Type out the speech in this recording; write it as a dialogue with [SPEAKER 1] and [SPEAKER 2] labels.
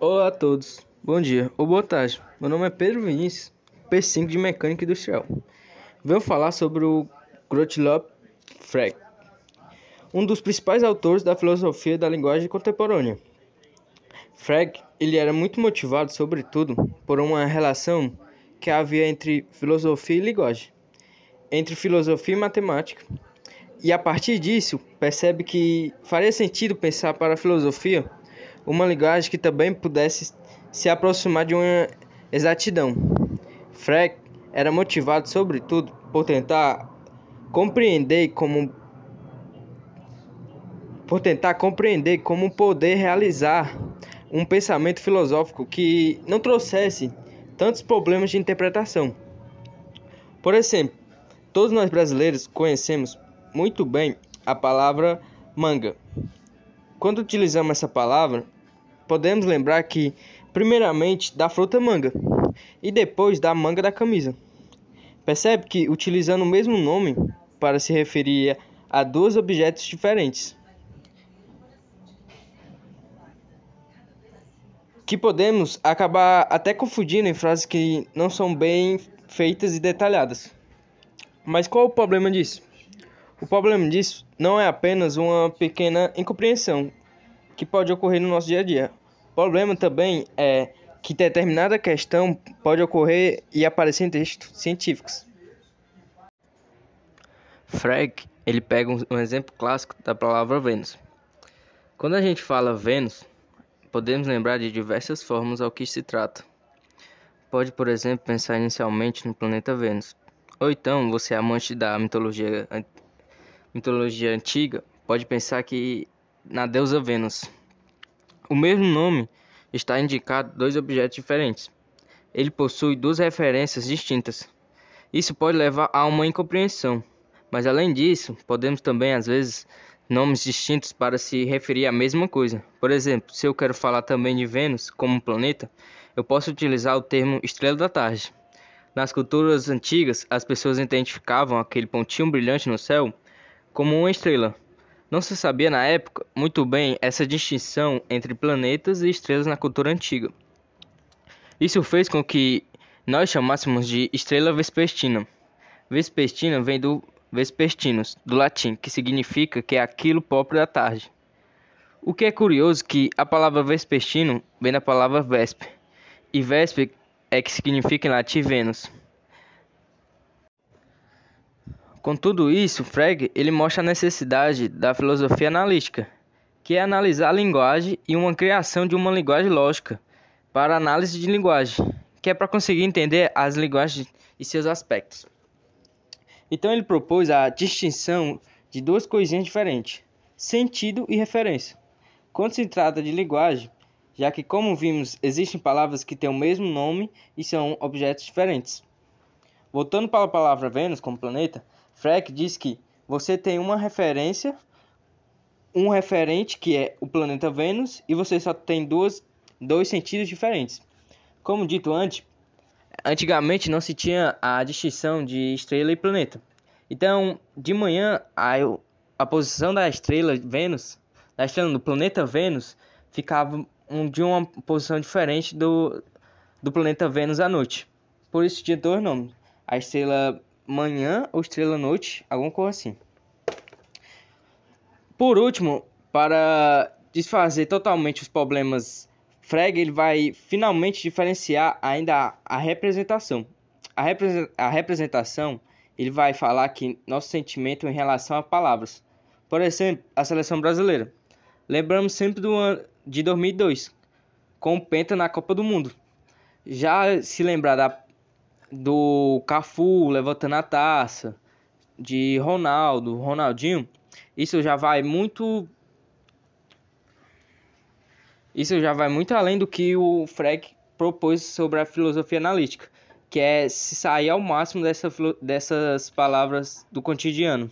[SPEAKER 1] Olá a todos, bom dia ou boa tarde. Meu nome é Pedro Vinícius, P5 de Mecânica Industrial. Venho falar sobre o Gottlob Frege, um dos principais autores da filosofia da linguagem contemporânea. Frege ele era muito motivado, sobretudo, por uma relação que havia entre filosofia e linguagem, entre filosofia e matemática. E a partir disso, percebe que faria sentido pensar para a filosofia uma linguagem que também pudesse se aproximar de uma exatidão. Frege era motivado, sobretudo, por tentar compreender como por tentar compreender como poder realizar um pensamento filosófico que não trouxesse tantos problemas de interpretação. Por exemplo, todos nós brasileiros conhecemos muito bem a palavra manga. Quando utilizamos essa palavra, podemos lembrar que, primeiramente, da fruta manga e depois da manga da camisa. Percebe que utilizando o mesmo nome para se referir a dois objetos diferentes. Que podemos acabar até confundindo em frases que não são bem feitas e detalhadas. Mas qual o problema disso? O problema disso não é apenas uma pequena incompreensão que pode ocorrer no nosso dia a dia. Problema também é que determinada questão pode ocorrer e aparecer em textos científicos. Frege, ele pega um, um exemplo clássico da palavra Vênus. Quando a gente fala Vênus, podemos lembrar de diversas formas ao que se trata. Pode, por exemplo, pensar inicialmente no planeta Vênus. Ou então, você é amante da mitologia, mitologia antiga, pode pensar que na deusa Vênus. O mesmo nome está indicado dois objetos diferentes. Ele possui duas referências distintas. Isso pode levar a uma incompreensão, mas além disso, podemos também às vezes nomes distintos para se referir à mesma coisa. Por exemplo, se eu quero falar também de Vênus como um planeta, eu posso utilizar o termo estrela da tarde. Nas culturas antigas, as pessoas identificavam aquele pontinho brilhante no céu como uma estrela. Não se sabia na época muito bem essa distinção entre planetas e estrelas na cultura antiga. Isso fez com que nós chamássemos de estrela vespertina. Vespertina vem do vespertinus, do latim, que significa que é aquilo próprio da tarde. O que é curioso que a palavra vespertino vem da palavra vesper, e vesper é que significa em latim Vênus. Com tudo isso, Frege ele mostra a necessidade da filosofia analítica, que é analisar a linguagem e uma criação de uma linguagem lógica para análise de linguagem, que é para conseguir entender as linguagens e seus aspectos. Então ele propôs a distinção de duas coisinhas diferentes: sentido e referência. Quando se trata de linguagem, já que como vimos, existem palavras que têm o mesmo nome e são objetos diferentes. Voltando para a palavra Vênus como planeta, Freck diz que você tem uma referência, um referente que é o planeta Vênus e você só tem duas, dois sentidos diferentes. Como dito antes, antigamente não se tinha a distinção de estrela e planeta. Então, de manhã, a, a posição da estrela Vênus, da estrela do planeta Vênus, ficava um, de uma posição diferente do, do planeta Vênus à noite. Por isso tinha dois nomes. A estrela manhã ou estrela noite, alguma coisa assim. Por último, para desfazer totalmente os problemas, Frege ele vai finalmente diferenciar ainda a, representação. A, repre a representação ele vai falar que nosso sentimento em relação a palavras. Por exemplo, a seleção brasileira. Lembramos sempre do ano de 2002, com o Penta na Copa do Mundo. Já se lembrar da do Cafu levantando a taça, de Ronaldo, Ronaldinho, isso já vai muito isso já vai muito além do que o Freck propôs sobre a filosofia analítica, que é se sair ao máximo dessa, dessas palavras do cotidiano.